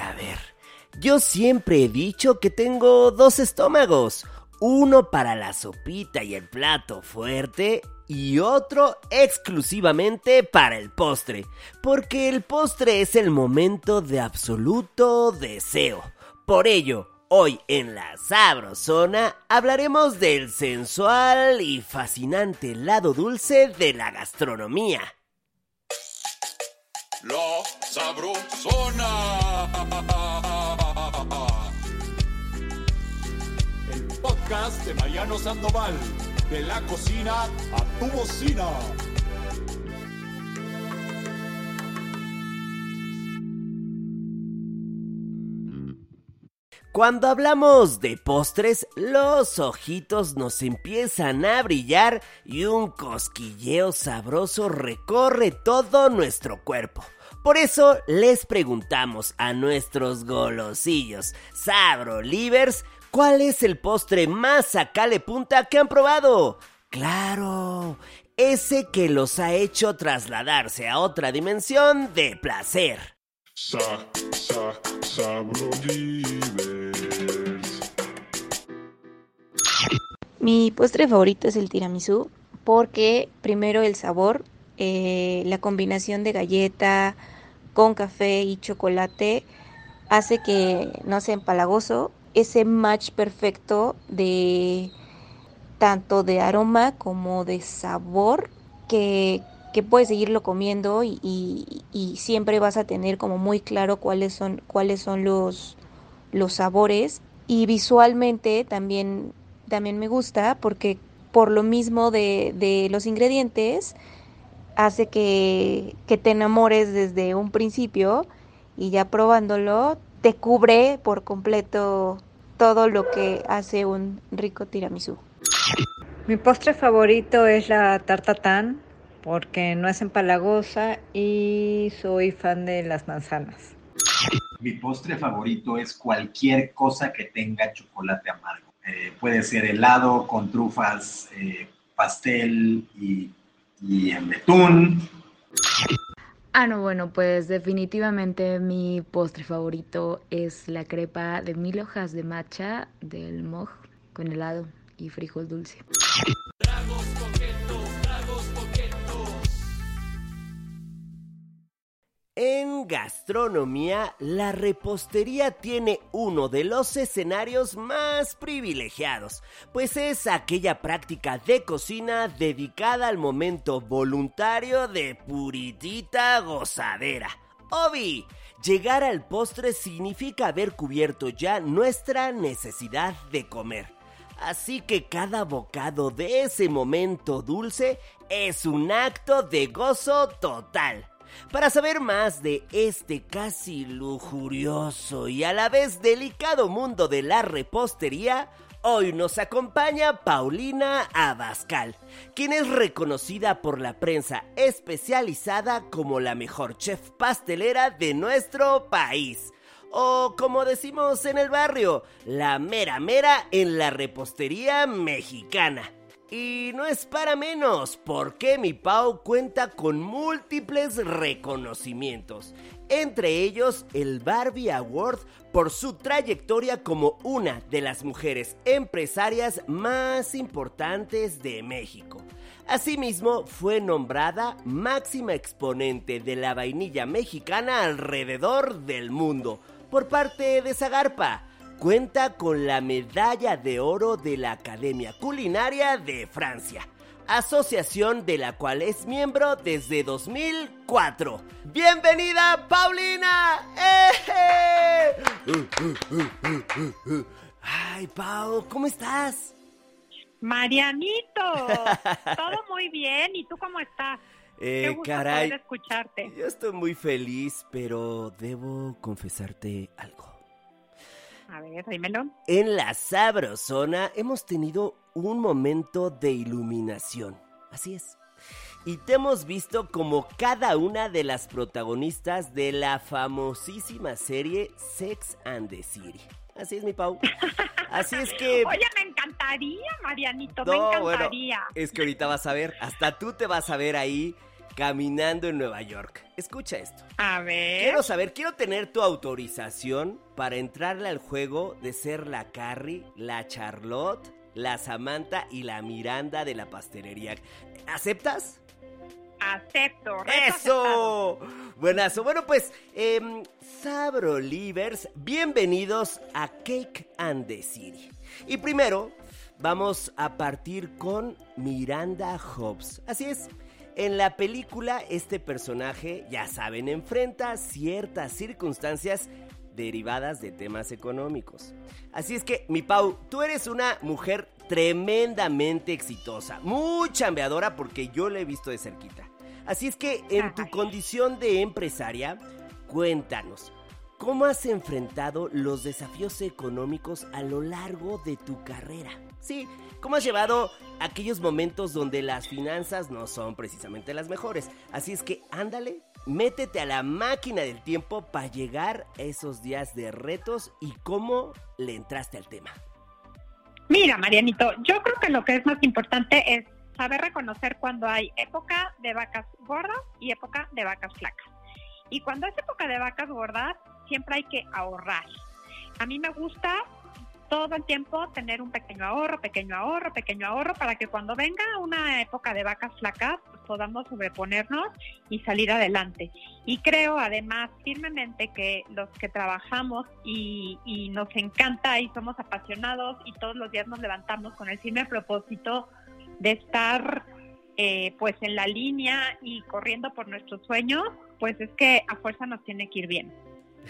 a ver, yo siempre he dicho que tengo dos estómagos, uno para la sopita y el plato fuerte y otro exclusivamente para el postre, porque el postre es el momento de absoluto deseo. Por ello, hoy en la Sabrosona hablaremos del sensual y fascinante lado dulce de la gastronomía. La Sabrosona. El podcast de Mariano Sandoval. De la cocina a tu bocina. Cuando hablamos de postres, los ojitos nos empiezan a brillar y un cosquilleo sabroso recorre todo nuestro cuerpo. Por eso les preguntamos a nuestros golosillos, Sabro Livers, ¿cuál es el postre más sacale punta que han probado? Claro, ese que los ha hecho trasladarse a otra dimensión de placer. Sa, sa, Sabro Livers. Mi postre favorito es el tiramisú porque primero el sabor, eh, la combinación de galleta con café y chocolate hace que no sea empalagoso. Ese match perfecto de tanto de aroma como de sabor que, que puedes seguirlo comiendo y, y- y siempre vas a tener como muy claro cuáles son, cuáles son los, los sabores y visualmente también, también me gusta porque por lo mismo de, de los ingredientes hace que, que te enamores desde un principio y ya probándolo te cubre por completo todo lo que hace un rico tiramisú. Mi postre favorito es la tarta tan porque no es empalagosa y soy fan de las manzanas. Mi postre favorito es cualquier cosa que tenga chocolate amargo. Eh, puede ser helado con trufas, eh, pastel y, y en betún. Ah, no, bueno, pues definitivamente mi postre favorito es la crepa de mil hojas de matcha del moj con helado y frijol dulce. En gastronomía, la repostería tiene uno de los escenarios más privilegiados, pues es aquella práctica de cocina dedicada al momento voluntario de puritita gozadera. Obi, llegar al postre significa haber cubierto ya nuestra necesidad de comer. Así que cada bocado de ese momento dulce es un acto de gozo total. Para saber más de este casi lujurioso y a la vez delicado mundo de la repostería, hoy nos acompaña Paulina Abascal, quien es reconocida por la prensa especializada como la mejor chef pastelera de nuestro país. O como decimos en el barrio, la mera mera en la repostería mexicana. Y no es para menos, porque mi Pau cuenta con múltiples reconocimientos, entre ellos el Barbie Award por su trayectoria como una de las mujeres empresarias más importantes de México. Asimismo, fue nombrada máxima exponente de la vainilla mexicana alrededor del mundo por parte de Zagarpa. Cuenta con la medalla de oro de la Academia Culinaria de Francia, asociación de la cual es miembro desde 2004. ¡Bienvenida, Paulina! ¡Eh! Ay, Pau, ¿cómo estás? Marianito, todo muy bien. ¿Y tú cómo estás? Qué Eh, gusto caray, poder escucharte. yo estoy muy feliz, pero debo confesarte algo. A ver, dímelo. En la Sabrosona hemos tenido un momento de iluminación. Así es. Y te hemos visto como cada una de las protagonistas de la famosísima serie Sex and the City. Así es, mi Pau. Así es que... Oye, me encantaría, Marianito, me bueno, encantaría. es que ahorita vas a ver, hasta tú te vas a ver ahí caminando en Nueva York. Escucha esto. A ver. Quiero saber, quiero tener tu autorización para entrarle al juego de ser la Carrie, la Charlotte, la Samantha y la Miranda de la pastelería. ¿Aceptas? Acepto. ¡Eso! Buenazo. Bueno, pues, eh, Sabro Livers, bienvenidos a Cake and the City. Y primero, vamos a partir con Miranda Hobbs. Así es. En la película, este personaje, ya saben, enfrenta ciertas circunstancias derivadas de temas económicos. Así es que, mi Pau, tú eres una mujer tremendamente exitosa, muy chambeadora porque yo la he visto de cerquita. Así es que, en tu condición de empresaria, cuéntanos, ¿cómo has enfrentado los desafíos económicos a lo largo de tu carrera? Sí, ¿cómo has llevado aquellos momentos donde las finanzas no son precisamente las mejores? Así es que, ándale, métete a la máquina del tiempo para llegar a esos días de retos y cómo le entraste al tema. Mira, Marianito, yo creo que lo que es más importante es saber reconocer cuando hay época de vacas gordas y época de vacas flacas. Y cuando es época de vacas gordas, siempre hay que ahorrar. A mí me gusta todo el tiempo tener un pequeño ahorro, pequeño ahorro, pequeño ahorro, para que cuando venga una época de vacas flacas pues, podamos sobreponernos y salir adelante. Y creo además firmemente que los que trabajamos y, nos encanta y somos apasionados y todos los días nos levantamos con el firme propósito de estar eh, pues en la línea y corriendo por nuestros sueños, pues es que a fuerza nos tiene que ir bien.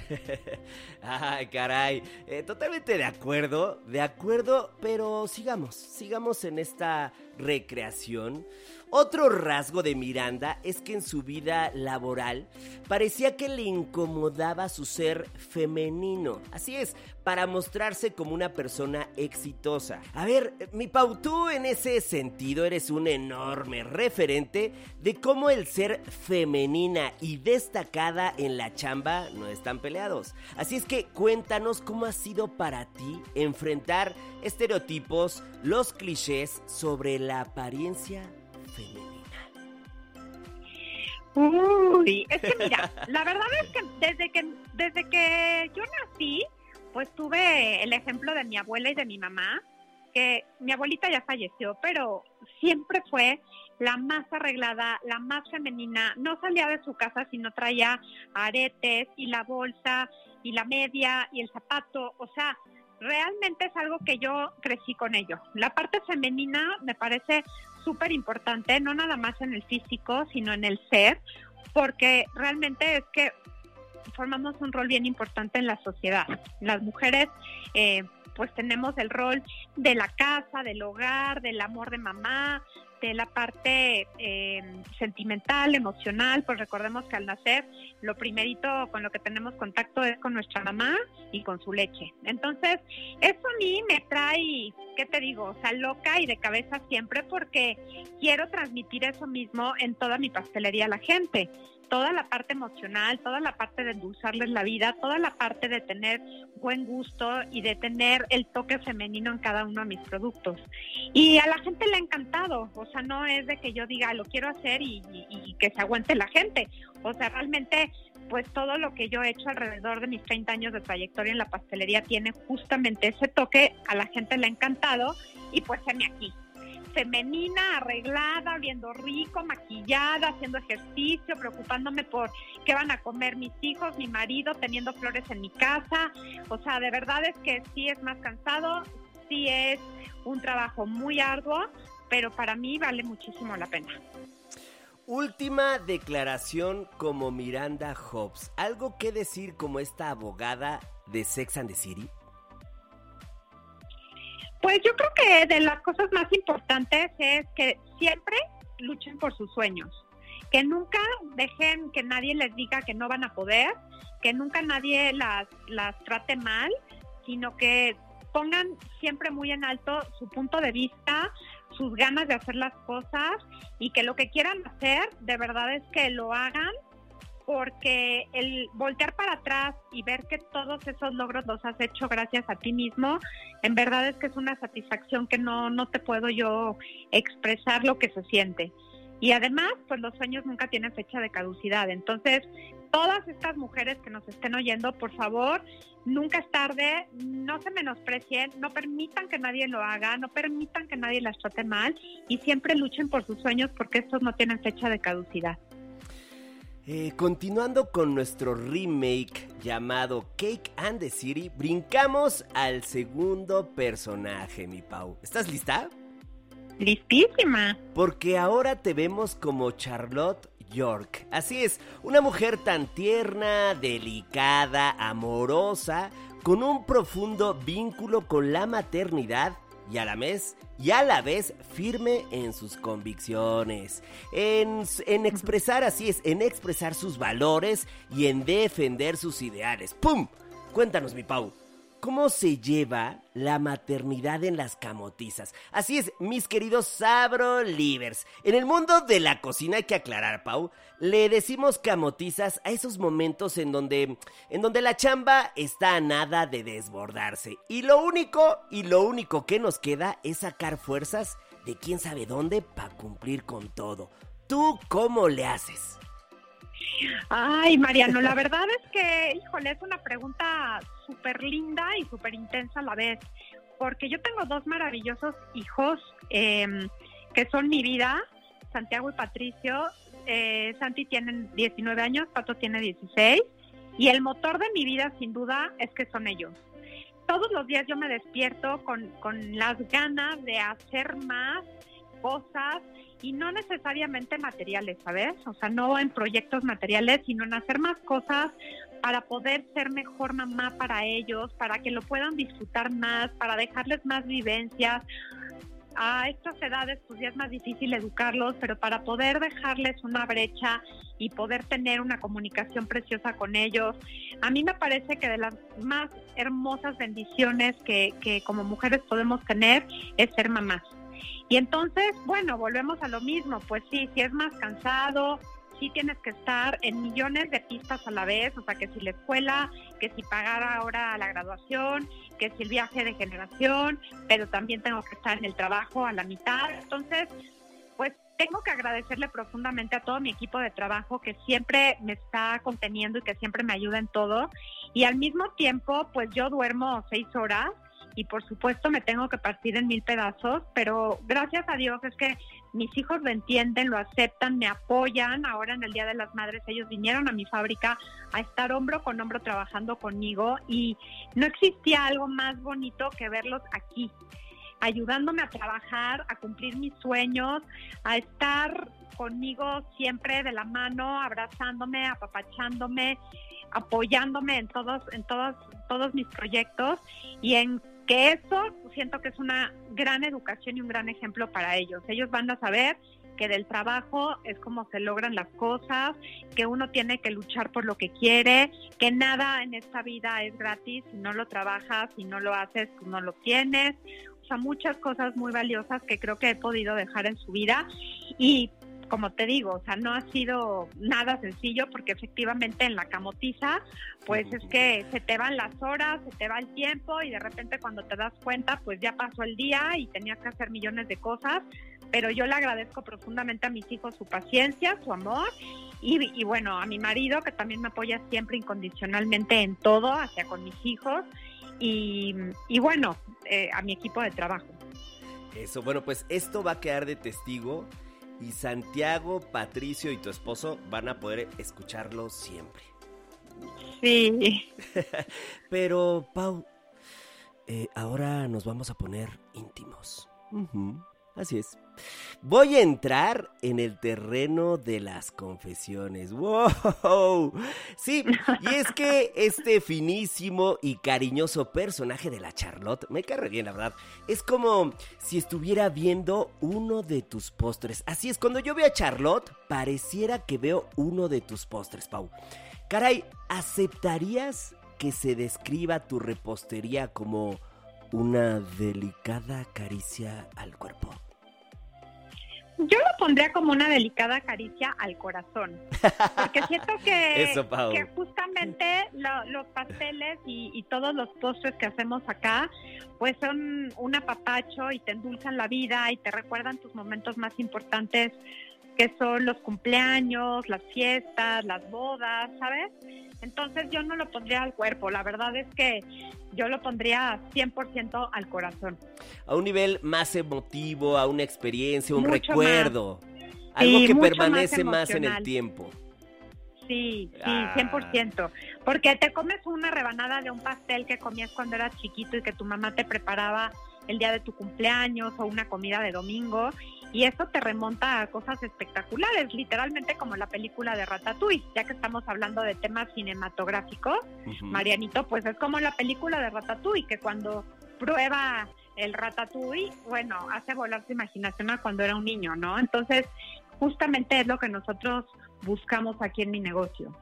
Ay, caray. Eh, totalmente de acuerdo, de acuerdo, pero sigamos, sigamos en esta recreación. Otro rasgo de Miranda es que en su vida laboral parecía que le incomodaba su ser femenino. Así es, para mostrarse como una persona exitosa. A ver, mi Pau, tú en ese sentido eres un enorme referente de cómo el ser femenina y destacada en la chamba no están peleados. Así es que cuéntanos cómo ha sido para ti enfrentar estereotipos, los clichés sobre la apariencia Uy, es que mira, la verdad es que desde que desde que yo nací, pues tuve el ejemplo de mi abuela y de mi mamá, que mi abuelita ya falleció, pero siempre fue la más arreglada, la más femenina, no salía de su casa si no traía aretes y la bolsa y la media y el zapato, o sea, realmente es algo que yo crecí con ello. La parte femenina me parece súper importante, no nada más en el físico, sino en el ser, porque realmente es que formamos un rol bien importante en la sociedad. Las mujeres, eh, pues tenemos el rol de la casa, del hogar, del amor de mamá, de la parte eh, sentimental, emocional, pues recordemos que al nacer lo primerito con lo que tenemos contacto es con nuestra mamá y con su leche. Entonces, eso a mí me trae, ¿qué te digo? O sea, loca y de cabeza siempre porque quiero transmitir eso mismo en toda mi pastelería a la gente. Toda la parte emocional, toda la parte de endulzarles la vida, toda la parte de tener buen gusto y de tener el toque femenino en cada uno de mis productos. Y a la gente le ha encantado, o sea, no es de que yo diga lo quiero hacer y, que se aguante la gente. O sea, realmente, pues todo lo que yo he hecho alrededor de mis 30 años de trayectoria en la pastelería tiene justamente ese toque, a la gente le ha encantado y pues heme aquí. Femenina, arreglada, oliendo rico, maquillada, haciendo ejercicio, preocupándome por qué van a comer mis hijos, mi marido, teniendo flores en mi casa. O sea, de verdad es que sí es más cansado, sí es un trabajo muy arduo, pero para mí vale muchísimo la pena. Última declaración como Miranda Hobbs. ¿Algo que decir como esta abogada de Sex and the City? Pues yo creo que de las cosas más importantes es que siempre luchen por sus sueños, que nunca dejen que nadie les diga que no van a poder, que nunca nadie las, las trate mal, sino que pongan siempre muy en alto su punto de vista, sus ganas de hacer las cosas y que lo que quieran hacer de verdad es que lo hagan porque el voltear para atrás y ver que todos esos logros los has hecho gracias a ti mismo, en verdad es que es una satisfacción que no, no te puedo yo expresar lo que se siente. Y además, pues los sueños nunca tienen fecha de caducidad. Entonces, todas estas mujeres que nos estén oyendo, por favor, nunca es tarde, no se menosprecien, no permitan que nadie lo haga, no permitan que nadie las trate mal y siempre luchen por sus sueños porque estos no tienen fecha de caducidad. Eh, continuando con nuestro remake llamado Cake and the City, brincamos al segundo personaje, mi Pau. ¿Estás lista? Listísima. Porque ahora te vemos como Charlotte York. Así es, una mujer tan tierna, delicada, amorosa, con un profundo vínculo con la maternidad y a la vez, y a la vez firme en sus convicciones, en, en, expresar, así es, en expresar sus valores y en defender sus ideales. ¡Pum! Cuéntanos, mi Pau, ¿Cómo se lleva la maternidad en las camotizas? Así es, mis queridos Sabro Livers. En el mundo de la cocina hay que aclarar, Pau, le decimos camotizas a esos momentos en donde en donde la chamba está a nada de desbordarse y lo único y lo único que nos queda es sacar fuerzas de quién sabe dónde para cumplir con todo. ¿Tú cómo le haces? Ay, Mariano, la verdad es que, híjole, es una pregunta súper linda y súper intensa a la vez, porque yo tengo dos maravillosos hijos em, que son mi vida, Santiago y Patricio. Eh, Santi tiene 19 años, Pato tiene 16, y el motor de mi vida, sin duda, es que son ellos. Todos los días yo me despierto con, con las ganas de hacer más cosas y no necesariamente materiales, ¿sabes? O sea, no en proyectos materiales, sino en hacer más cosas para poder ser mejor mamá para ellos, para que lo puedan disfrutar más, para dejarles más vivencias. A estas edades pues ya es más difícil educarlos, pero para poder dejarles una brecha y poder tener una comunicación preciosa con ellos, a mí me parece que de las más hermosas bendiciones que, que como mujeres podemos tener es ser mamás. Y entonces, bueno, volvemos a lo mismo, pues sí, si es más cansado, sí tienes que estar en millones de pistas a la vez, o sea, que si la escuela, que si pagar ahora la graduación, que si el viaje de generación, pero también tengo que estar en el trabajo a la mitad. Entonces, pues tengo que agradecerle profundamente a todo mi equipo de trabajo que siempre me está conteniendo y que siempre me ayuda en todo. Y al mismo tiempo, pues yo duermo seis horas y por supuesto me tengo que partir en mil pedazos, pero gracias a Dios es que mis hijos lo entienden, lo aceptan, me apoyan. Ahora en el Día de las Madres ellos vinieron a mi fábrica a estar hombro con hombro trabajando conmigo y no existía algo más bonito que verlos aquí, ayudándome a trabajar, a cumplir mis sueños, a estar conmigo siempre de la mano, abrazándome, apapachándome, apoyándome en todos, en todos, todos mis proyectos y en que eso siento que es una gran educación y un gran ejemplo para ellos. Ellos van a saber que del trabajo es como se logran las cosas, que uno tiene que luchar por lo que quiere, que nada en esta vida es gratis, si no lo trabajas, si no lo haces, tú no lo tienes. O sea, muchas cosas muy valiosas que creo que he podido dejar en su vida y como te digo, o sea, no ha sido nada sencillo porque efectivamente en la camotiza, pues es que se te van las horas, se te va el tiempo y de repente cuando te das cuenta, pues ya pasó el día y tenías que hacer millones de cosas, pero yo le agradezco profundamente a mis hijos su paciencia, su amor y, bueno, a mi marido que también me apoya siempre incondicionalmente en todo, hacia con mis hijos y, bueno, eh, a mi equipo de trabajo. Eso, bueno, pues esto va a quedar de testigo y Santiago, Patricio y tu esposo van a poder escucharlo siempre. Sí. Pero, Pau, eh, ahora nos vamos a poner íntimos. Así es. Voy a entrar en el terreno de las confesiones. ¡Wow! Sí, y es que este finísimo y cariñoso personaje de la Charlotte me cae bien, la verdad. Es como si estuviera viendo uno de tus postres. Así es, cuando yo veo a Charlotte, pareciera que veo uno de tus postres, Pau. Caray, ¿aceptarías que se describa tu repostería como una delicada caricia al cuerpo? Yo lo pondría como una delicada caricia al corazón, porque siento que, que justamente los pasteles y, todos los postres que hacemos acá, pues son un apapacho y te endulzan la vida y te recuerdan tus momentos más importantes que son los cumpleaños, las fiestas, las bodas, ¿sabes? Entonces yo no lo pondría al cuerpo, la verdad es que yo lo pondría 100% al corazón. A un nivel más emotivo, a una experiencia, un recuerdo, algo que permanece más, en el tiempo. Sí, sí, 100%. Ah. Porque te comes una rebanada de un pastel que comías cuando eras chiquito y que tu mamá te preparaba el día de tu cumpleaños o una comida de domingo y eso te remonta a cosas espectaculares, literalmente como la película de Ratatouille, ya que estamos hablando de temas cinematográficos, Marianito, pues es como la película de Ratatouille, que cuando prueba el Ratatouille, bueno, hace volar su imaginación a cuando era un niño, ¿no? Entonces, justamente es lo que nosotros buscamos aquí en mi negocio.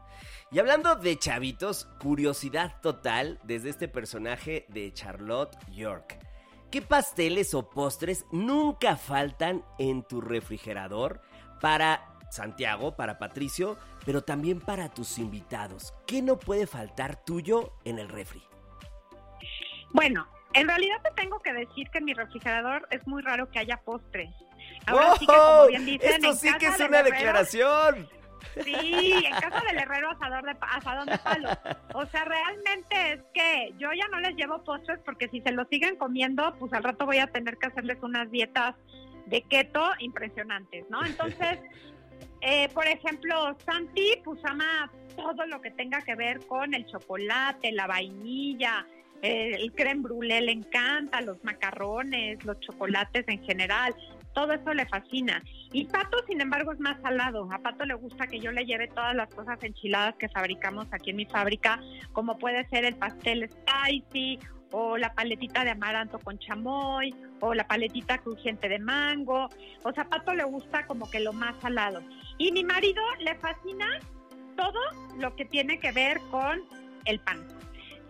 Y hablando de chavitos, curiosidad total desde este personaje de Charlotte York. ¿Qué pasteles o postres nunca faltan en tu refrigerador para Santiago, para Patricio, pero también para tus invitados? ¿Qué no puede faltar tuyo en el refri? Bueno, en realidad te tengo que decir que en mi refrigerador es muy raro que haya postres. Ahora sí que, como bien dicen, esto sí que es una declaración. Sí, en casa del herrero asador de, asadón de palo. O sea, realmente es que yo ya no les llevo postres porque si se lo siguen comiendo, pues al rato voy a tener que hacerles unas dietas de keto impresionantes, ¿no? Entonces, eh, por ejemplo, Santi pues ama todo lo que tenga que ver con el chocolate, la vainilla, el creme brûlée le encanta, los macarrones, los chocolates en general todo eso le fascina. Y Pato, sin embargo, es más salado. A Pato le gusta que yo le lleve todas las cosas enchiladas que fabricamos aquí en mi fábrica, como puede ser el pastel spicy o la paletita de amaranto con chamoy o la paletita crujiente de mango. O sea, Pato le gusta como que lo más salado. Y mi marido le fascina todo lo que tiene que ver con el pan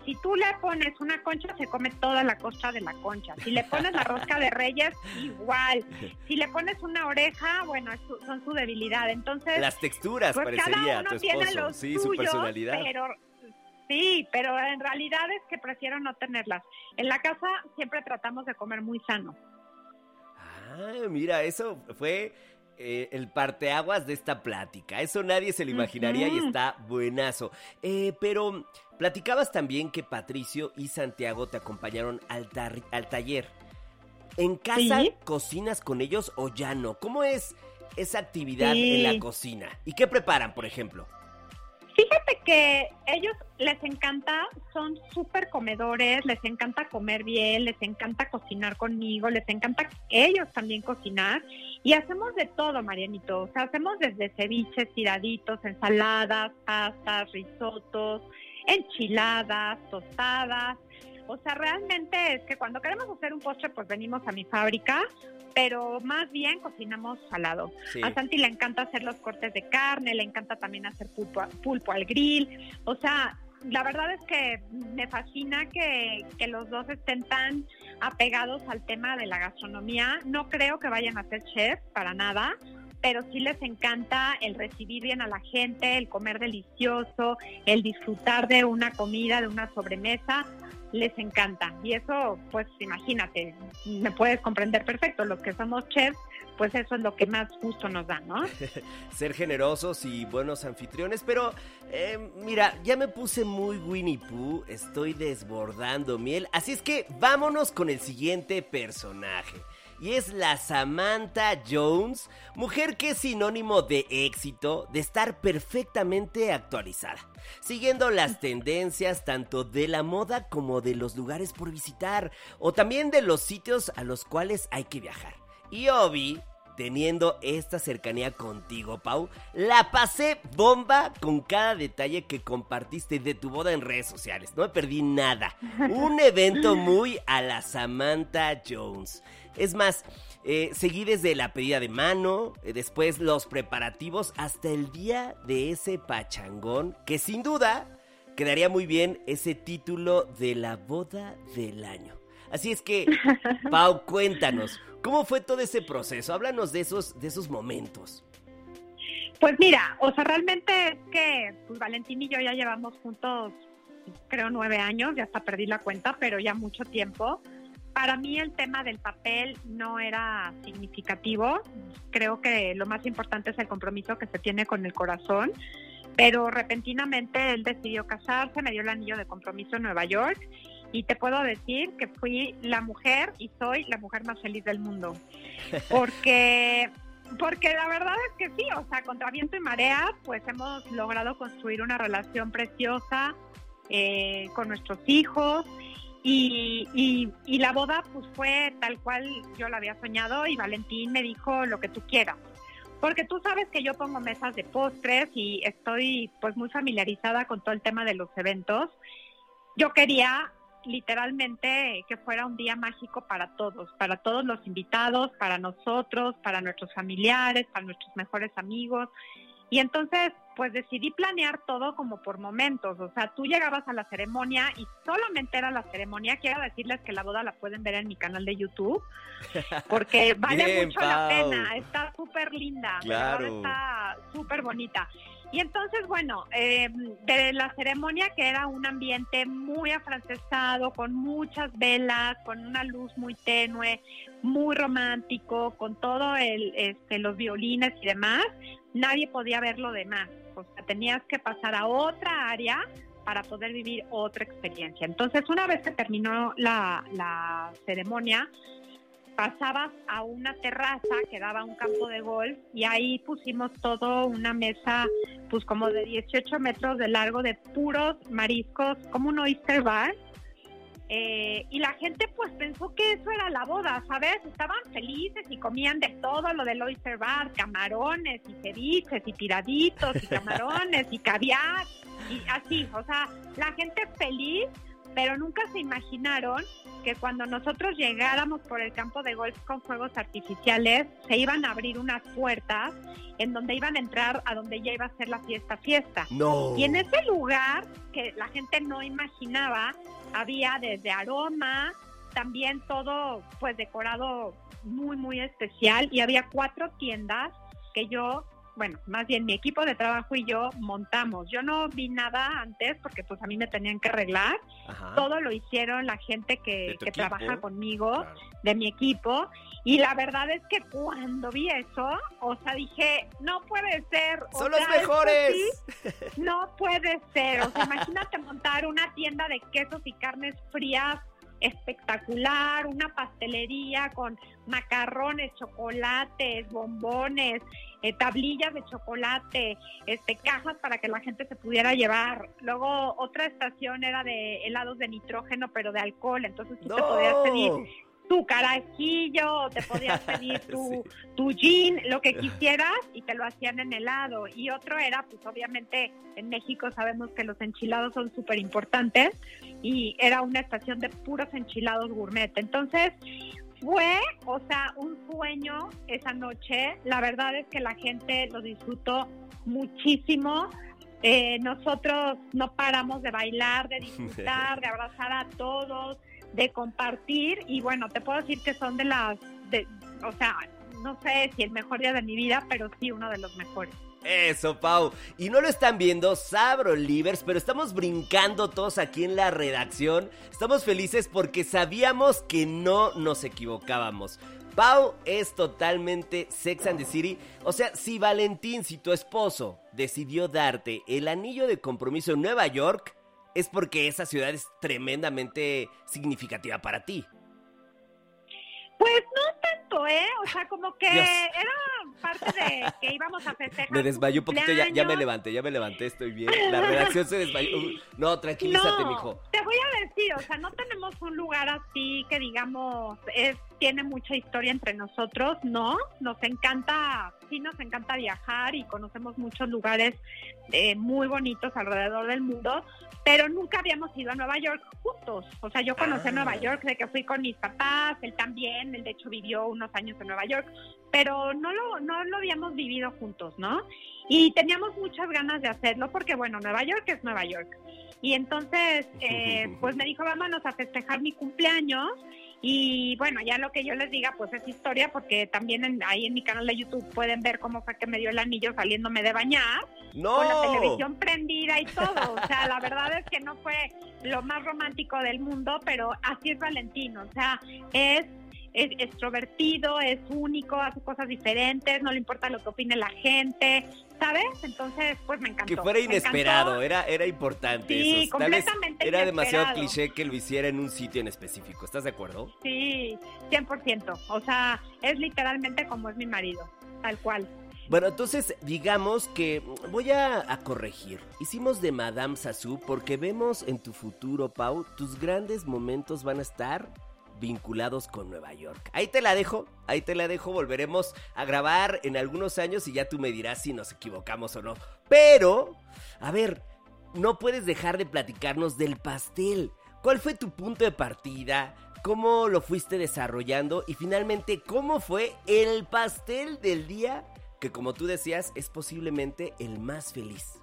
si tú le pones una concha, se come toda la costa de la concha. Si le pones la rosca de reyes, igual. Si le pones una oreja, bueno, son su debilidad. Entonces, las texturas pues parecería tu esposo, sí, su personalidad. Pero, sí, pero en realidad es que prefiero no tenerlas. En la casa siempre tratamos de comer muy sano. Ah, mira, eso fue eh, el parteaguas de esta plática. Eso nadie se lo imaginaría y está buenazo. Eh, pero platicabas también que Patricio y Santiago te acompañaron al, al taller. ¿En casa cocinas con ellos o ya no? ¿Cómo es esa actividad en la cocina? ¿Y qué preparan, por ejemplo? Fíjate que ellos les encanta, son súper comedores, les encanta comer bien, les encanta cocinar conmigo, les encanta ellos también cocinar y hacemos de todo, Marianito. O sea, hacemos desde ceviches, tiraditos, ensaladas, pastas, risotos, enchiladas, tostadas. O sea, realmente es que cuando queremos hacer un postre, pues venimos a mi fábrica, pero más bien cocinamos salado. A Santi le encanta hacer los cortes de carne, le encanta también hacer pulpo, pulpo al grill. O sea, la verdad es que me fascina que, que, los dos estén tan apegados al tema de la gastronomía. No creo que vayan a ser chefs para nada, pero sí les encanta el recibir bien a la gente, el comer delicioso, el disfrutar de una comida, de una sobremesa les encanta. Y eso, pues imagínate, me puedes comprender perfecto, los que somos chefs, pues eso es lo que más gusto nos da, ¿no? Ser generosos y buenos anfitriones, pero eh, mira, ya me puse muy Winnie Pooh, estoy desbordando miel, así es que vámonos con el siguiente personaje y es la Samantha Jones, mujer que es sinónimo de éxito, de estar perfectamente actualizada, siguiendo las tendencias tanto de la moda como de los lugares por visitar o también de los sitios a los cuales hay que viajar. Y Obi teniendo esta cercanía contigo, Pau. La pasé bomba con cada detalle que compartiste de tu boda en redes sociales. No me perdí nada. Un evento muy a la Samantha Jones. Es más, eh, seguí desde la pedida de mano, eh, después los preparativos, hasta el día de ese pachangón, que sin duda quedaría muy bien ese título de la boda del año. Así es que, Pau, cuéntanos, ¿cómo fue todo ese proceso? Háblanos de esos, de esos momentos. Pues mira, o sea, realmente es que pues Valentín y yo ya llevamos juntos, creo, nueve años, ya hasta perdí la cuenta, pero ya mucho tiempo para mí el tema del papel no era significativo. Creo que lo más importante es el compromiso que se tiene con el corazón. Pero repentinamente él decidió casarse, me dio el anillo de compromiso en Nueva York y te puedo decir que fui la mujer y soy la mujer más feliz del mundo. Porque porque la verdad es que sí, o sea, contra viento y marea, pues hemos logrado construir una relación preciosa eh, con nuestros hijos y, la boda pues fue tal cual yo la había soñado y Valentín me dijo lo que tú quieras. Porque tú sabes que yo pongo mesas de postres y estoy pues muy familiarizada con todo el tema de los eventos. Yo quería literalmente que fuera un día mágico para todos, para todos los invitados, para nosotros, para nuestros familiares, para nuestros mejores amigos. Y entonces, pues decidí planear todo como por momentos. O sea, tú llegabas a la ceremonia y solamente era la ceremonia. Quiero decirles que la boda la pueden ver en mi canal de YouTube, porque vale mucho la pena. Está súper linda. Claro. Está súper bonita. Y entonces, bueno, eh, de la ceremonia que era un ambiente muy afrancesado, con muchas velas, con una luz muy tenue, muy romántico, con todo el, este, los violines y demás, nadie podía ver lo demás. O sea, tenías que pasar a otra área para poder vivir otra experiencia. Entonces, una vez que terminó la, la ceremonia, pasabas a una terraza que daba un campo de golf y ahí pusimos todo una mesa pues como de 18 metros de largo de puros mariscos, como un oyster bar. Eh, y la gente pues pensó que eso era la boda, ¿sabes? Estaban felices y comían de todo lo del oyster bar, camarones y ceviches y tiraditos y camarones y caviar y así, o sea, la gente feliz pero nunca se imaginaron que cuando nosotros llegáramos por el campo de golf con fuegos artificiales, se iban a abrir unas puertas en donde iban a entrar a donde ya iba a ser la fiesta fiesta. No. Y en ese lugar que la gente no imaginaba, había desde aroma, también todo pues decorado muy muy especial y había cuatro tiendas que yo bueno, más bien mi equipo de trabajo y yo montamos. Yo no vi nada antes porque pues a mí me tenían que arreglar. Todo lo hicieron la gente que, que trabaja conmigo, de mi equipo. Y la verdad es que cuando vi eso, o sea, dije, no puede ser. Son los mejores. no puede ser. O sea, imagínate montar una tienda de quesos y carnes frías espectacular, una pastelería con macarrones, chocolates, bombones, eh, tablillas de chocolate, este, cajas para que la gente se pudiera llevar. Luego otra estación era de helados de nitrógeno, pero de alcohol, entonces tú te podías pedir tu carajillo, te podías pedir tu, tu gin, lo que quisieras y te lo hacían en helado. Y otro era, pues obviamente en México sabemos que los enchilados son súper importantes y era una estación de puros enchilados gourmet. Entonces fue, o sea, un sueño esa noche. La verdad es que la gente lo disfrutó muchísimo. Eh, nosotros no paramos de bailar, de disfrutar, de abrazar a todos de compartir y bueno, te puedo decir que son de las, de, o sea, no sé si el mejor día de mi vida, pero sí uno de los mejores. Eso, Pau. Y no lo están viendo, Sabro Livers, pero estamos brincando todos aquí en la redacción. Estamos felices porque sabíamos que no nos equivocábamos. Pau es totalmente Sex and the City. O sea, si Valentín, si tu esposo decidió darte el anillo de compromiso en Nueva York, es porque esa ciudad es tremendamente significativa para ti. Pues no tanto, ¿eh? O sea, como que era parte de que íbamos a festejar. Me desmayó un poquito, ya, ya, me levanté, ya me levanté, estoy bien. La redacción se desmayó. No, tranquilízate, no, mijo. Te voy a decir, o sea, no tenemos un lugar así que digamos es tiene mucha historia entre nosotros, ¿no? Nos encanta, sí nos encanta viajar y conocemos muchos lugares eh, muy bonitos alrededor del mundo, pero nunca habíamos ido a Nueva York juntos. O sea, yo conocí Nueva Ah. York de que fui con mis papás, él también, él de hecho vivió unos años en Nueva York, pero no lo, no lo habíamos vivido juntos, ¿no? Y teníamos muchas ganas de hacerlo porque, bueno, Nueva York es Nueva York. Y entonces, eh, pues me dijo, vámonos a festejar mi cumpleaños Y bueno, ya lo que yo les diga, pues es historia, porque también en- ahí en mi canal de YouTube pueden ver cómo fue que me dio el anillo saliéndome de bañar, ¡No! con la televisión prendida y todo. O sea, la verdad es que no fue lo más romántico del mundo, pero así es Valentino. O sea, es, es extrovertido, es único, hace cosas diferentes, no le importa lo que opine la gente, ¿sabes? Entonces, pues me encantó. Que fuera inesperado, era, era importante Sí, eso. Tal vez completamente era demasiado cliché que lo hiciera en un sitio en específico. ¿Estás de acuerdo? Sí, 100%. O sea, es literalmente como es mi marido, tal cual. Bueno, entonces digamos que voy a, a corregir. Hicimos de Madame Sassou porque vemos en tu futuro, Pau, tus grandes momentos van a estar vinculados con Nueva York. Ahí te la dejo, ahí te la dejo. Volveremos a grabar en algunos años y ya tú me dirás si nos equivocamos o no. Pero, a ver, no puedes dejar de platicarnos del pastel. ¿Cuál fue tu punto de partida? ¿Cómo lo fuiste desarrollando? Y finalmente, ¿cómo fue el pastel del día que como tú decías es posiblemente el más feliz?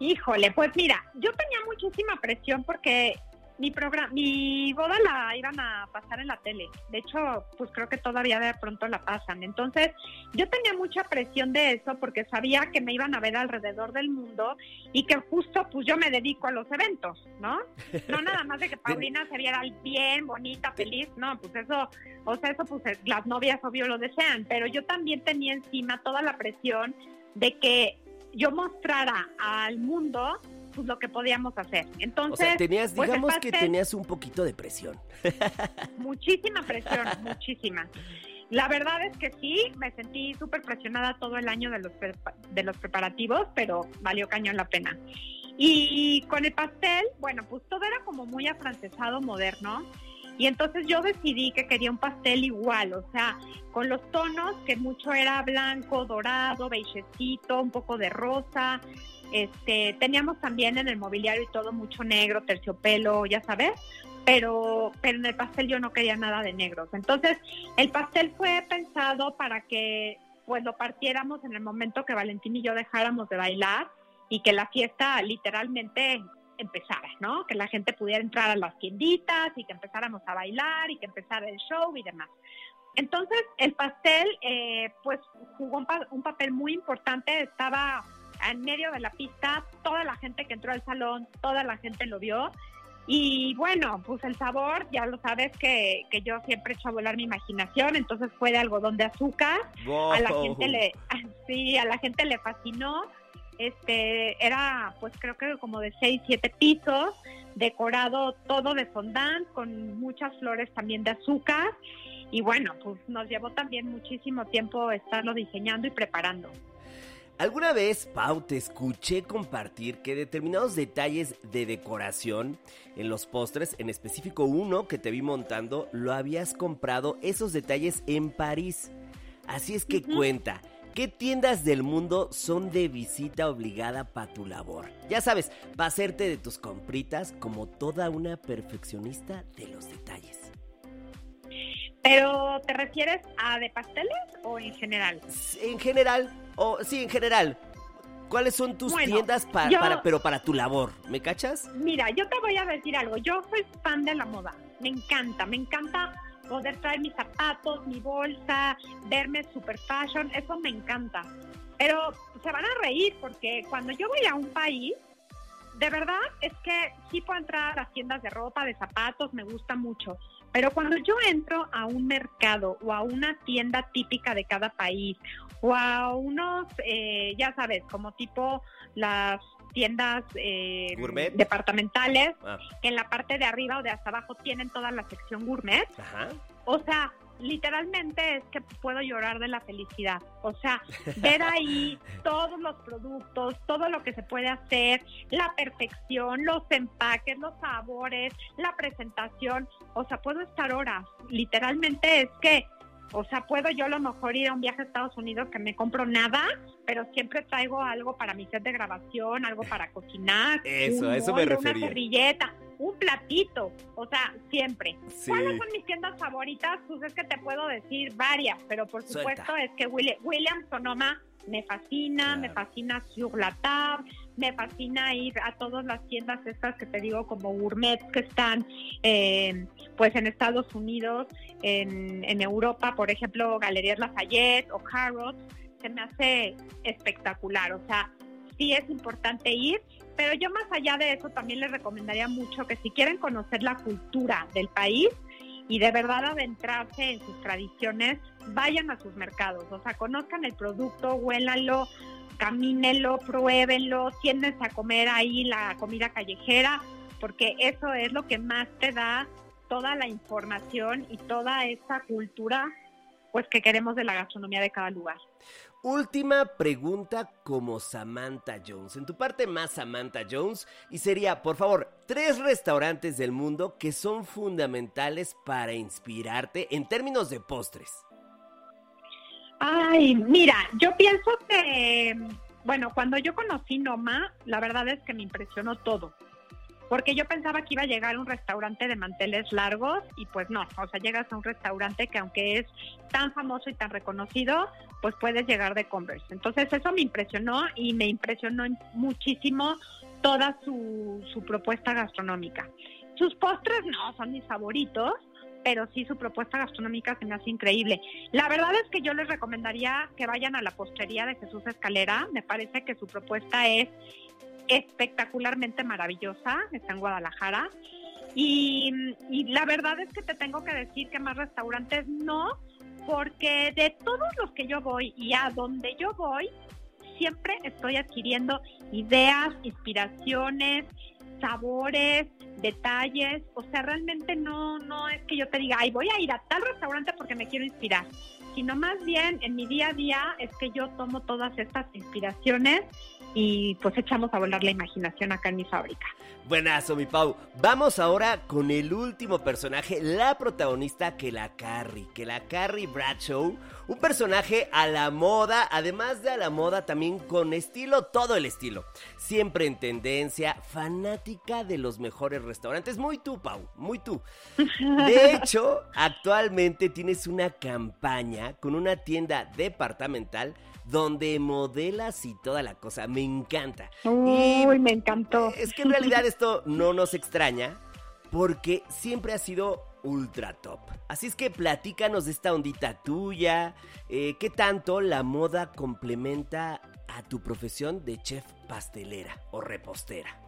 Híjole, pues mira, yo tenía muchísima presión porque mi programa, mi boda la iban a pasar en la tele. De hecho, pues creo que todavía de pronto la pasan. Entonces, yo tenía mucha presión de eso porque sabía que me iban a ver alrededor del mundo y que justo pues yo me dedico a los eventos, ¿no? No nada más de que Paulina se viera bien, bonita, feliz, no, pues eso, o sea, eso pues las novias obvio lo desean, pero yo también tenía encima toda la presión de que yo mostrara al mundo pues lo que podíamos hacer. O Entonces, sea, tenías, pues, digamos que tenías un poquito de presión. muchísima presión, muchísima. La verdad es que sí, me sentí súper presionada todo el año de los, de los preparativos, pero valió cañón la pena. Y con el pastel, bueno, pues todo era como muy afrancesado, moderno. Y entonces yo decidí que quería un pastel igual, o sea, con los tonos que mucho era blanco, dorado, beigecito, un poco de rosa. Este, teníamos también en el mobiliario y todo mucho negro, terciopelo, ya sabes pero, pero en el pastel yo no quería nada de negros. Entonces, el pastel fue pensado para que pues lo partiéramos en el momento que Valentín y yo dejáramos de bailar y que la fiesta literalmente empezara, ¿no? Que la gente pudiera entrar a las tienditas y que empezáramos a bailar y que empezara el show y demás. Entonces, el pastel, eh, pues, jugó un, pa- un papel muy importante. Estaba en medio de la pista, toda la gente que entró al salón, toda la gente lo vio. Y bueno, pues el sabor, ya lo sabes que, que yo siempre echo a volar mi imaginación, entonces fue de algodón de azúcar. A la Wow. gente le, sí, a la gente le fascinó. Este, era pues creo que como de seis, siete pisos, decorado todo de fondant, con muchas flores también de azúcar. Y bueno, pues nos llevó también muchísimo tiempo estarlo diseñando y preparando. ¿Alguna vez, Pau, te escuché compartir que determinados detalles de decoración en los postres, en específico uno que te vi montando, lo habías comprado esos detalles en París? Así es que cuenta, ¿qué tiendas del mundo son de visita obligada para tu labor? Ya sabes, para hacerte de tus compritas como toda una perfeccionista de los detalles. Pero, ¿te refieres a de pasteles o en general? En general, o sí, en general, ¿cuáles son tus Bueno, tiendas yo- para, pero para tu labor? ¿Me cachas? Mira, yo te voy a decir algo. Yo soy fan de la moda. Me encanta, me encanta poder traer mis zapatos, mi bolsa, verme super fashion. Eso me encanta. Pero se van a reír porque cuando yo voy a un país, de verdad es que sí puedo entrar a las tiendas de ropa, de zapatos, me gusta mucho. Pero cuando yo entro a un mercado o a una tienda típica de cada país o a unos, eh, ya sabes, como tipo las tiendas eh, departamentales, Ah, que en la parte de arriba o de hasta abajo tienen toda la sección gourmet. ajá. O sea, literalmente es que puedo llorar de la felicidad. O sea, ver ahí todos los productos, todo lo que se puede hacer, la perfección, los empaques, los sabores, la presentación. O sea, puedo estar horas. Literalmente es que, o sea, puedo yo a lo mejor ir a un viaje a Estados Unidos que me compro nada, pero siempre traigo algo para mi set de grabación, algo para cocinar. Eso, a eso me refería. Una servilleta, un platito. O sea, siempre. Sí. ¿Cuáles son mis tiendas favoritas? Pues es que te puedo decir varias, pero por Suelta. supuesto es que Willi- William Sonoma me fascina, Claro. me fascina Sur la Table, me fascina ir a todas las tiendas estas que te digo como gourmet que están eh, pues en Estados Unidos, en, en Europa, por ejemplo, Galerías Lafayette o Harrods, se me hace espectacular. O sea, sí es importante ir, pero yo más allá de eso también les recomendaría mucho que si quieren conocer la cultura del país y de verdad adentrarse en sus tradiciones, vayan a sus mercados, o sea, conozcan el producto, huélanlo, camínenlo, pruébenlo, siéntense a comer ahí la comida callejera, porque eso es lo que más te da toda la información y toda esa cultura pues que queremos de la gastronomía de cada lugar. Última pregunta como Samantha Jones. En tu parte más Samantha Jones. Y sería, por favor, tres restaurantes del mundo que son fundamentales para inspirarte en términos de postres. Ay, mira, yo pienso que, bueno, cuando yo conocí Noma, la verdad es que me impresionó todo. Porque yo pensaba que iba a llegar un restaurante de manteles largos y pues no, o sea, llegas a un restaurante que aunque es tan famoso y tan reconocido, pues puedes llegar de Converse. Entonces eso me impresionó y me impresionó muchísimo toda su, su propuesta gastronómica. Sus postres no son mis favoritos, pero sí su propuesta gastronómica se me hace increíble. La verdad es que yo les recomendaría que vayan a la postería de Jesús Escalera, me parece que su propuesta es espectacularmente maravillosa, está en Guadalajara. Y, la verdad es que te tengo que decir que más restaurantes no, porque de todos los que yo voy y a donde yo voy, siempre estoy adquiriendo ideas, inspiraciones, sabores, detalles, o sea, realmente no, no es que yo te diga, ay, voy a ir a tal restaurante porque me quiero inspirar, sino más bien en mi día a día es que yo tomo todas estas inspiraciones y pues echamos a volar la imaginación acá en mi fábrica. Buenazo, mi Pau. Vamos ahora con el último personaje, la protagonista que la Carrie, que la Carrie Bradshaw, un personaje a la moda, además de a la moda también con estilo, todo el estilo. Siempre en tendencia, fanática de los mejores restaurantes, muy tú, Pau, muy tú. De hecho, actualmente tienes una campaña con una tienda departamental donde modelas y toda la cosa. Me encanta. Uy, me encantó. Es que en realidad esto no nos extraña porque siempre ha sido ultra top. Así es que platícanos de esta ondita tuya, eh, qué tanto la moda complementa a tu profesión de chef pastelera o repostera.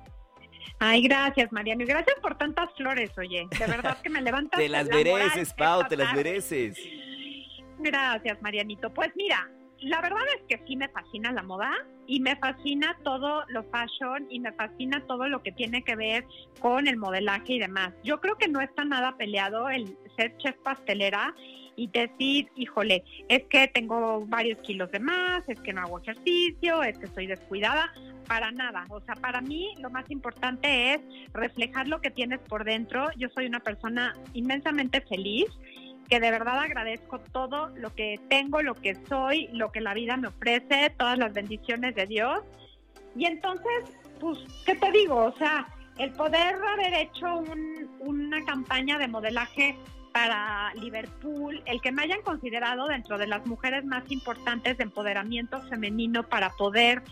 Ay, gracias, Mariano. Y gracias por tantas flores, oye. De verdad que me levantas. te las mereces, Pau, te las mereces. Gracias, Marianito. Pues mira, la verdad es que sí me fascina la moda y me fascina todo lo fashion y me fascina todo lo que tiene que ver con el modelaje y demás. Yo creo que no está nada peleado el ser chef pastelera y decir, híjole, es que tengo varios kilos de más, es que no hago ejercicio, es que estoy descuidada, para nada. O sea, para mí lo más importante es reflejar lo que tienes por dentro. Yo soy una persona inmensamente feliz que de verdad agradezco todo lo que tengo, lo que soy, lo que la vida me ofrece, todas las bendiciones de Dios. Y entonces, pues, ¿qué te digo? O sea, el poder haber hecho una campaña de modelaje para Liverpool, el que me hayan considerado dentro de las mujeres más importantes de empoderamiento femenino para poder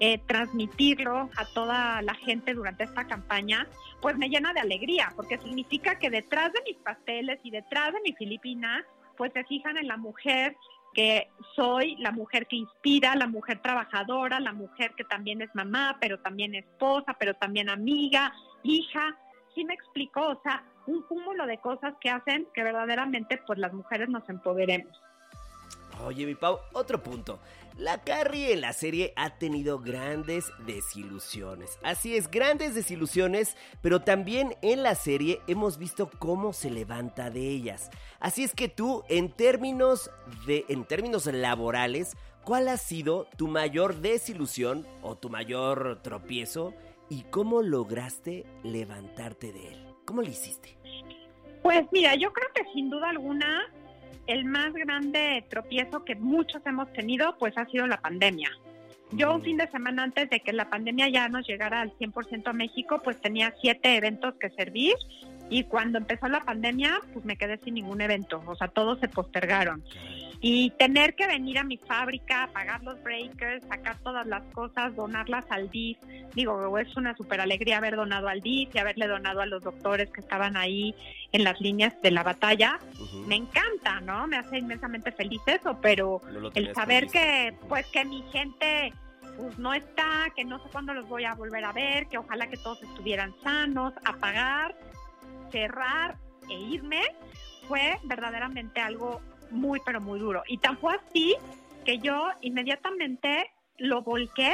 eh, transmitirlo a toda la gente durante esta campaña, pues me llena de alegría, porque significa que detrás de mis pasteles y detrás de mi Filipina, pues se fijan en la mujer que soy, la mujer que inspira, la mujer trabajadora, la mujer que también es mamá, pero también esposa, pero también amiga, hija. ¿Sí me explico? O sea, un cúmulo de cosas que hacen que verdaderamente pues las mujeres nos empoderemos. Oye, mi Pau, otro punto. La Carrie en la serie ha tenido grandes desilusiones. Así es, grandes desilusiones, pero también en la serie hemos visto cómo se levanta de ellas. Así es que tú, en términos de en términos laborales, ¿cuál ha sido tu mayor desilusión o tu mayor tropiezo y cómo lograste levantarte de él? ¿Cómo lo hiciste? Pues mira, yo creo que sin duda alguna el más grande tropiezo que muchos hemos tenido, pues ha sido la pandemia. Yo un fin de semana antes de que la pandemia ya nos llegara al 100% a México, pues tenía siete eventos que servir y cuando empezó la pandemia, pues me quedé sin ningún evento, o sea, todos se postergaron. Y tener que venir a mi fábrica, pagar los breakers, sacar todas las cosas, donarlas al DIF, digo, es una super alegría haber donado al DIF y haberle donado a los doctores que estaban ahí en las líneas de la batalla. Me encanta, ¿no? Me hace inmensamente feliz eso, pero el saber que, pues, que mi gente pues no está, que no sé cuándo los voy a volver a ver, que ojalá que todos estuvieran sanos, apagar, cerrar e irme, fue verdaderamente algo muy, pero muy duro. Y tan fue así que yo inmediatamente lo volqué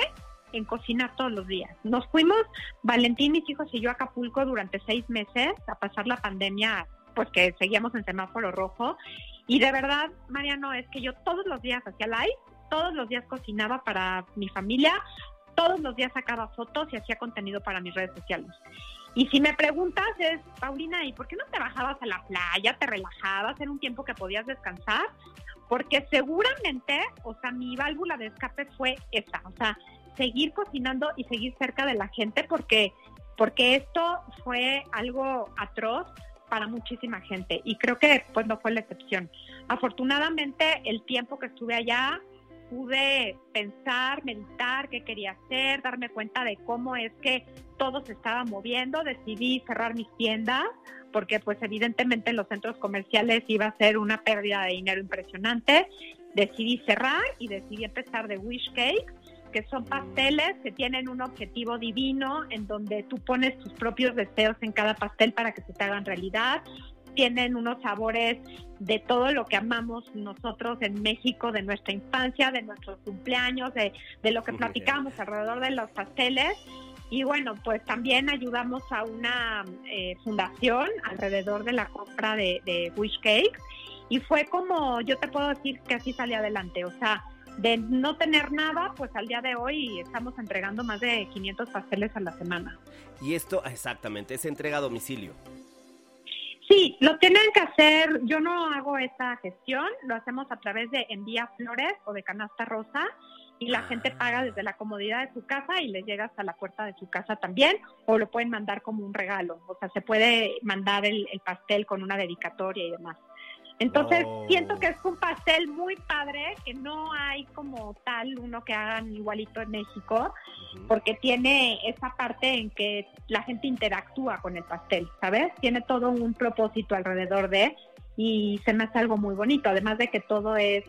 en cocinar todos los días. Nos fuimos, Valentín, mis hijos y yo, a Acapulco durante seis meses a pasar la pandemia, pues que seguíamos en semáforo rojo. Y de verdad, Mariano, es que yo todos los días hacía live, todos los días cocinaba para mi familia, todos los días sacaba fotos y hacía contenido para mis redes sociales. Y si me preguntas es, Paulina, ¿y por qué no te bajabas a la playa, te relajabas en un tiempo que podías descansar? Porque seguramente, o sea, mi válvula de escape fue esa, o sea, seguir cocinando y seguir cerca de la gente porque porque esto fue algo atroz para muchísima gente y creo que pues no fue la excepción. Afortunadamente el tiempo que estuve allá pude pensar, meditar qué quería hacer, darme cuenta de cómo es que todo se estaba moviendo, decidí cerrar mis tiendas porque pues evidentemente en los centros comerciales iba a ser una pérdida de dinero impresionante. Decidí cerrar y decidí empezar de Wish Cake, que son pasteles que tienen un objetivo divino en donde tú pones tus propios deseos en cada pastel para que se te hagan realidad tienen unos sabores de todo lo que amamos nosotros en México, de nuestra infancia, de nuestros cumpleaños, de, lo que platicamos alrededor de los pasteles. Y bueno, pues también ayudamos a una eh, fundación alrededor de la compra de, de Wish Cakes. Y fue como, yo te puedo decir que así salí adelante. O sea, de no tener nada, pues al día de hoy estamos entregando más de 500 pasteles a la semana. Y esto, exactamente, es entrega a domicilio. Sí, lo tienen que hacer, yo no hago esa gestión, lo hacemos a través de envía flores o de canasta rosa y la gente ah. paga desde la comodidad de su casa y les llega hasta la puerta de su casa también o lo pueden mandar como un regalo, o sea, se puede mandar el, el pastel con una dedicatoria y demás. Entonces, siento que es un pastel muy padre, que no hay como tal uno que hagan igualito en México, porque tiene esa parte en que la gente interactúa con el pastel, ¿sabes? Tiene todo un propósito alrededor de, y se me hace algo muy bonito, además de que todo es,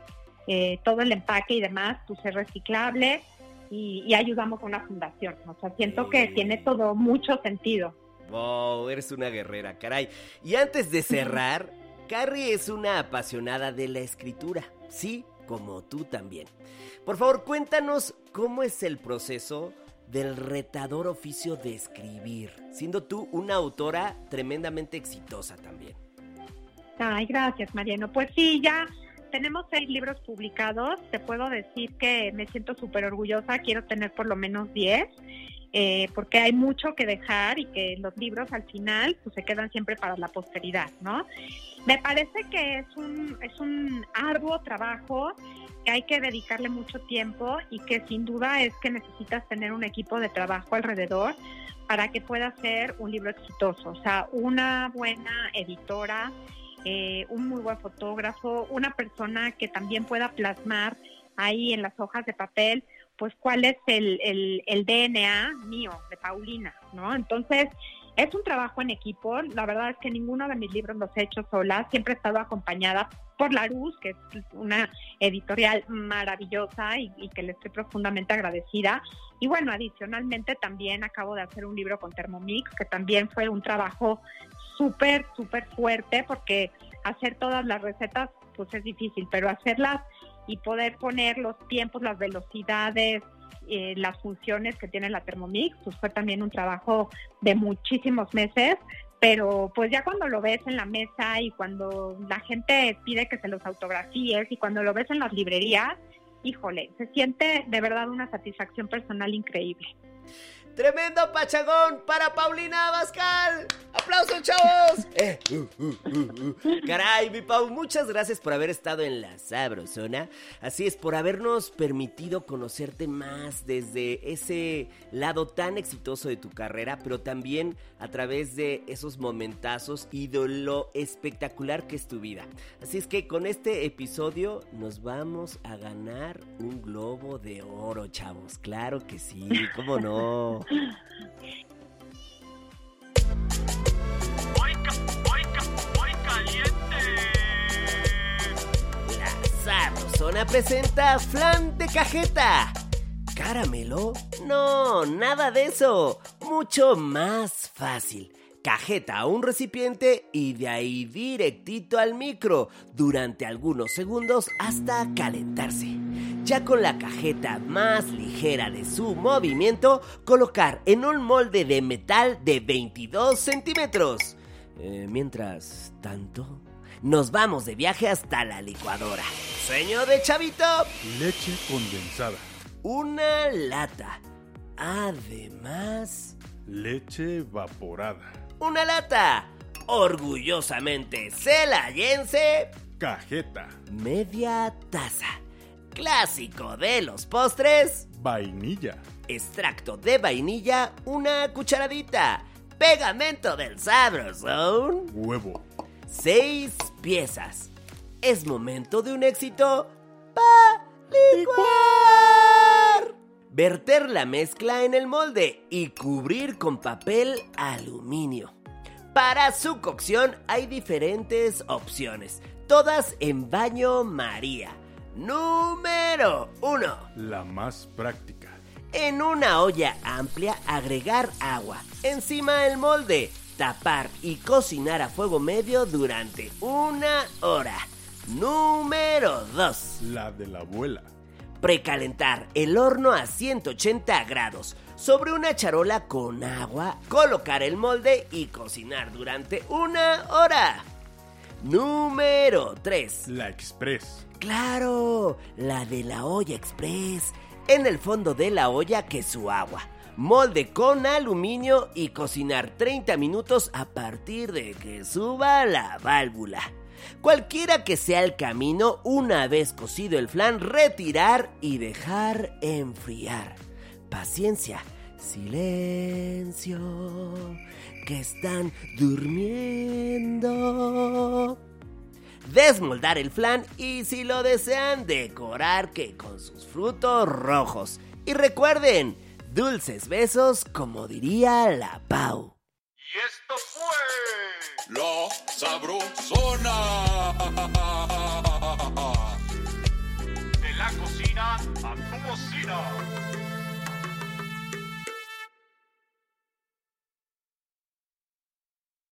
eh, todo el empaque y demás, pues es reciclable y, ayudamos a una fundación. O sea, siento que tiene todo mucho sentido. Wow, eres una guerrera, caray. Y antes de cerrar, Carrie es una apasionada de la escritura, sí, como tú también. Por favor, cuéntanos cómo es el proceso del retador oficio de escribir, siendo tú una autora tremendamente exitosa también. Ay, gracias, Mariano. Pues sí, ya tenemos seis libros publicados. Te puedo decir que me siento súper orgullosa. Quiero tener por lo menos diez. Eh, porque hay mucho que dejar y que los libros al final pues, se quedan siempre para la posteridad, ¿no? Me parece que es un, es un arduo trabajo que hay que dedicarle mucho tiempo y que sin duda es que necesitas tener un equipo de trabajo alrededor para que pueda ser un libro exitoso. O sea, una buena editora, eh, un muy buen fotógrafo, una persona que también pueda plasmar ahí en las hojas de papel, pues cuál es el, el, el DNA mío, de Paulina, ¿no? Entonces, es un trabajo en equipo, la verdad es que ninguno de mis libros los he hecho sola, siempre he estado acompañada por La Luz, que es una editorial maravillosa y, que le estoy profundamente agradecida. Y bueno, adicionalmente también acabo de hacer un libro con Thermomix, que también fue un trabajo súper, súper fuerte, porque hacer todas las recetas pues es difícil, pero hacerlas y poder poner los tiempos, las velocidades, eh, las funciones que tiene la Thermomix, pues fue también un trabajo de muchísimos meses, pero pues ya cuando lo ves en la mesa y cuando la gente pide que se los autografíes y cuando lo ves en las librerías, híjole, se siente de verdad una satisfacción personal increíble. Tremendo pachagón para Paulina Abascal. Aplausos, chavos. Eh, uh, uh, uh, Caray, mi Pau, muchas gracias por haber estado en la Sabrosona. Así es, por habernos permitido conocerte más desde ese lado tan exitoso de tu carrera, pero también a través de esos momentazos y de lo espectacular que es tu vida. Así es que con este episodio nos vamos a ganar un globo de oro, chavos. Claro que sí, cómo no. La Sabrosona presenta flan de cajeta. ¿Caramelo? No, nada de eso. Mucho más fácil. Cajeta a un recipiente y de ahí directito al micro durante algunos segundos hasta calentarse. Ya con la cajeta más ligera de su movimiento, colocar en un molde de metal de 22 centímetros. Eh, mientras tanto, nos vamos de viaje hasta la licuadora. Sueño de chavito. Leche condensada. Una lata. Además, Leche evaporada. Una lata. Orgullosamente celayense. Cajeta. Media taza. Clásico de los postres. Vainilla. Extracto de vainilla, una cucharadita. Pegamento del Sabrosón. Huevo. Seis piezas. Es momento de un éxito pa licuar. Verter la mezcla en el molde y cubrir con papel aluminio. Para su cocción hay diferentes opciones, todas en baño María. Número 1. La más práctica. En una olla amplia agregar agua. Encima el molde. Tapar y cocinar a fuego medio durante una hora. Número 2. La de la abuela. Precalentar el horno a 180 grados. Sobre una charola con agua, colocar el molde y cocinar durante una hora. Número 3. La express. Claro, la de la olla express. En el fondo de la olla que su agua. Molde con aluminio y cocinar 30 minutos a partir de que suba la válvula. Cualquiera que sea el camino, una vez cocido el flan, retirar y dejar enfriar. Paciencia, silencio, que están durmiendo desmoldar el flan y si lo desean decorar que con sus frutos rojos. Y recuerden, dulces besos como diría la Pau. Y esto fue La Sabrosona. De la cocina a tu bocina.